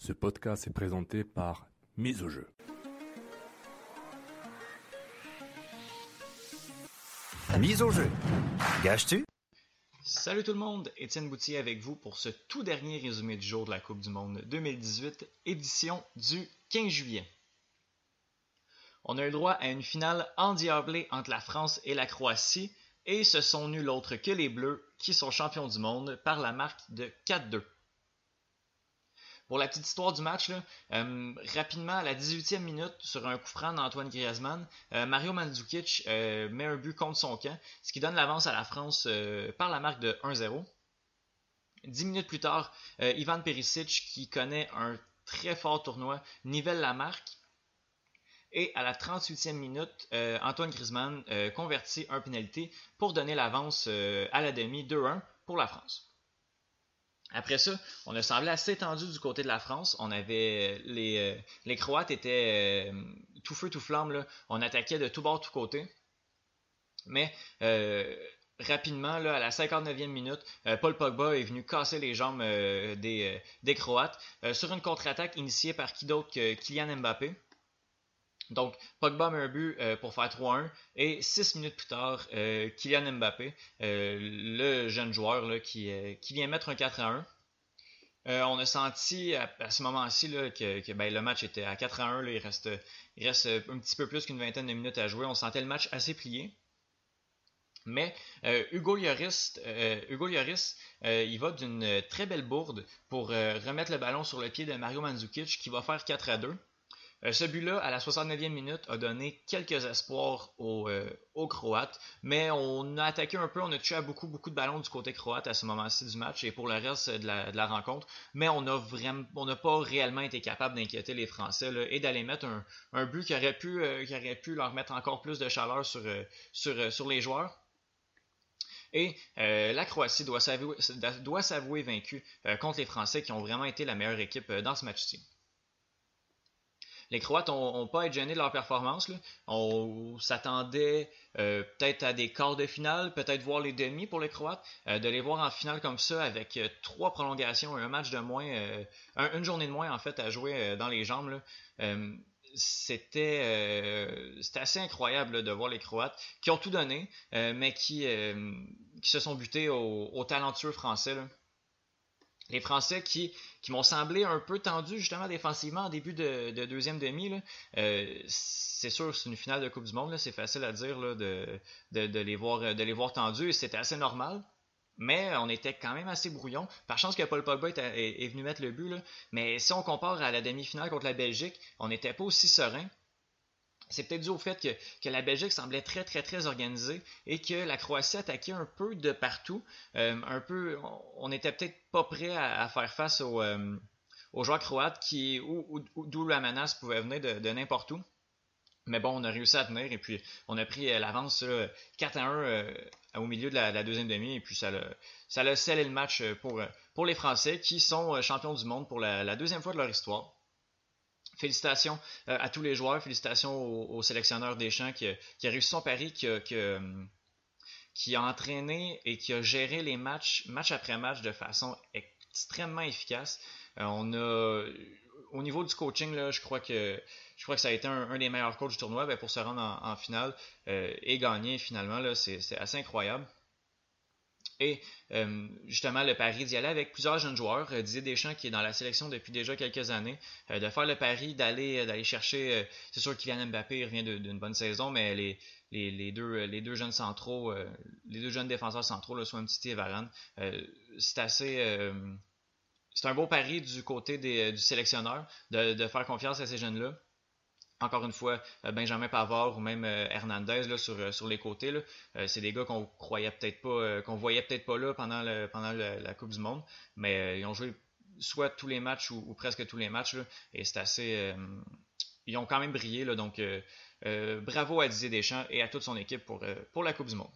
Ce podcast est présenté par Mise au jeu. Mise au jeu. Gage-tu? Salut tout le monde, Étienne Boutier avec vous pour ce tout dernier résumé du jour de la Coupe du Monde 2018, édition du 15 juillet. On a eu droit à une finale endiablée entre la France et la Croatie, et ce sont nul autre que les Bleus qui sont champions du monde par la marque de 4-2. Pour la petite histoire du match, euh, rapidement, à la 18e minute, sur un coup franc d'Antoine Griezmann, euh, Mario Mandzukic euh, met un but contre son camp, ce qui donne l'avance à la France par la marque de 1-0. Dix minutes plus tard, Ivan Perisic, qui connaît un très fort tournoi, nivelle la marque. Et à la 38e minute, Antoine Griezmann convertit un pénalité pour donner l'avance à la demi 2-1 pour la France. Après ça, on a semblé assez tendu du côté de la France. On avait les, euh, Croates étaient euh, tout feu tout flamme. On attaquait de tout bord tout côté. Mais euh, rapidement, à la 59e minute, Paul Pogba est venu casser les jambes des, des Croates sur une contre-attaque initiée par qui d'autre que Kylian Mbappé. Donc, Pogba met un but euh, pour faire 3-1 et 6 minutes plus tard, euh, Kylian Mbappé, euh, le jeune joueur qui, vient mettre un 4-1. Euh, on a senti à, ce moment-ci que, ben, le match était à 4 1. Là, il, reste, un petit peu plus qu'une vingtaine de minutes à jouer. On sentait le match assez plié. Mais Hugo Lloris, Hugo Lloris il va d'une très belle bourde pour remettre le ballon sur le pied de Mario Mandzukic qui va faire 4 à 2. Euh, ce but-là, à la 69e minute, a donné quelques espoirs aux, euh, aux, Croates, mais on a attaqué un peu, on a à beaucoup, beaucoup de ballons du côté croate à ce moment-ci du match et pour le reste de la, de la rencontre, mais on n'a pas réellement été capable d'inquiéter les Français et d'aller mettre un, but qui aurait pu, euh, leur mettre encore plus de chaleur sur, euh, les joueurs. Et euh, la Croatie doit s'avouer, vaincue euh, contre les Français qui ont vraiment été la meilleure équipe euh, dans ce match-ci. Les Croates n'ont pas être gênés de leur performance. On s'attendait euh, peut-être à des quarts de finale, peut-être voir les demi pour les Croates, euh, de les voir en finale comme ça avec euh, trois prolongations et un match de moins, un, une journée de moins en fait à jouer dans les jambes. C'était assez incroyable de voir les Croates qui ont tout donné, mais qui, se sont butés aux, talentueux Français. Les Français qui, m'ont semblé un peu tendus justement défensivement en début de, de deuxième demi. Euh, c'est sûr, c'est une finale de Coupe du Monde, c'est facile à dire de, les voir, tendus et c'était assez normal. Mais on était quand même assez brouillon. Par chance que Paul Pogba est, venu mettre le but. Mais si on compare à la demi-finale contre la Belgique, on n'était pas aussi serein. C'est peut-être dû au fait que, la Belgique semblait très très très organisée et que la Croatie attaquait un peu de partout. Euh, un peu, on n'était peut-être pas prêt à, faire face aux, euh, aux joueurs croates qui d'où la menace pouvait venir de, n'importe où. Mais bon, on a réussi à tenir et puis on a pris l'avance 4 à 1 euh, au milieu de la, de la, deuxième demi et puis ça a, ça a scellé le match pour, les Français qui sont champions du monde pour la, la deuxième fois de leur histoire. Félicitations euh, à tous les joueurs, félicitations au, sélectionneur Deschamps qui, qui, a réussi son pari, qui a, entraîné et qui a géré les matchs, match après match, de façon extrêmement efficace. Euh, au niveau du coaching, je crois que ça a été un, des meilleurs coachs du tournoi ben, pour se rendre en, en finale euh, et gagner finalement. C'est assez incroyable. Et euh, justement, le pari d'y aller avec plusieurs jeunes joueurs, euh, Didier Deschamps qui est dans la sélection depuis déjà quelques années, euh, de faire le pari d'aller euh, chercher, c'est sûr qu'Kylian Mbappé revient d'une bonne saison, mais les, deux, jeunes centraux, les deux jeunes défenseurs centraux, là, soit petit et Varane, c'est assez... c'est un beau pari du côté du sélectionneur de, de faire confiance à ces jeunes-là. Encore une fois, Benjamin Pavard ou même Hernandez là, sur, les côtés. c'est des gars qu'on croyait peut-être pas, qu'on voyait peut-être pas là pendant, la Coupe du Monde, mais ils ont joué soit tous les matchs ou, presque tous les matchs. et c'est assez. ils ont quand même brillé. Là, donc, bravo à Didier Deschamps et à toute son équipe pour la Coupe du Monde.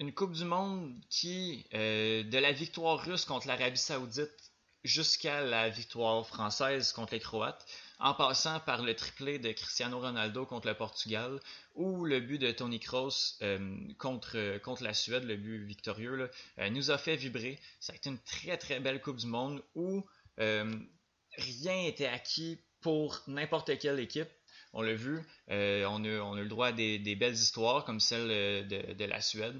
une Coupe du Monde qui, de la victoire russe contre l'Arabie Saoudite jusqu'à la victoire française contre les Croates, en passant par le triplé de Cristiano Ronaldo contre le Portugal ou le but de Tony Kroos euh, contre, contre la Suède, le but victorieux, euh, nous a fait vibrer. Ça a été une très très belle Coupe du Monde où euh, rien n'était acquis pour n'importe quelle équipe. On l'a vu, on a, on, a, le droit à des, belles histoires comme celle de, de la Suède,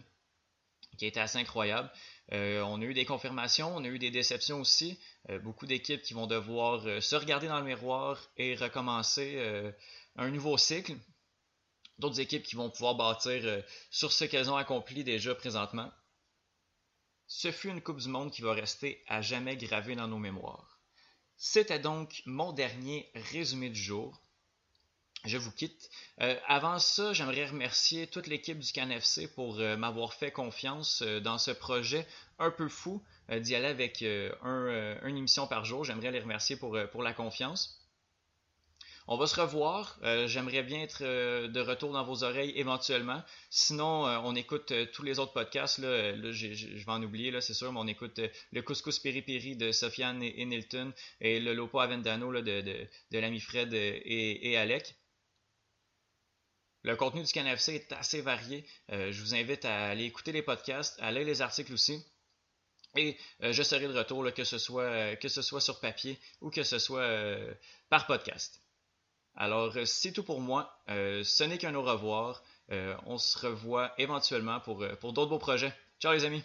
qui était assez incroyable. Euh, on a eu des confirmations, on a eu des déceptions aussi. Euh, beaucoup d'équipes qui vont devoir euh, se regarder dans le miroir et recommencer un nouveau cycle. D'autres équipes qui vont pouvoir bâtir sur ce qu'elles ont accompli déjà présentement. Ce fut une Coupe du Monde qui va rester à jamais gravée dans nos mémoires. C'était donc mon dernier résumé du jour je vous quitte. Euh, avant ça, j'aimerais remercier toute l'équipe du CanFC pour euh, m'avoir fait confiance euh, dans ce projet un peu fou d'y aller avec une émission par jour. J'aimerais les remercier pour, la confiance. On va se revoir. J'aimerais bien être de retour dans vos oreilles éventuellement. Sinon, on écoute tous les autres podcasts. Là, je vais en oublier, c'est sûr, mais on écoute le Couscous Piri Piri de Sofiane et, Nilton et le Lopo Avendano de, l'ami Fred et Alec. Le contenu du CanFC est assez varié. Euh, je vous invite à aller écouter les podcasts, à lire les articles aussi. Et euh, je serai de retour, que, ce soit, euh, que ce soit sur papier ou que ce soit par podcast. Alors, c'est tout pour moi. ce n'est qu'un au revoir. on se revoit éventuellement pour, pour d'autres beaux projets. Ciao les amis!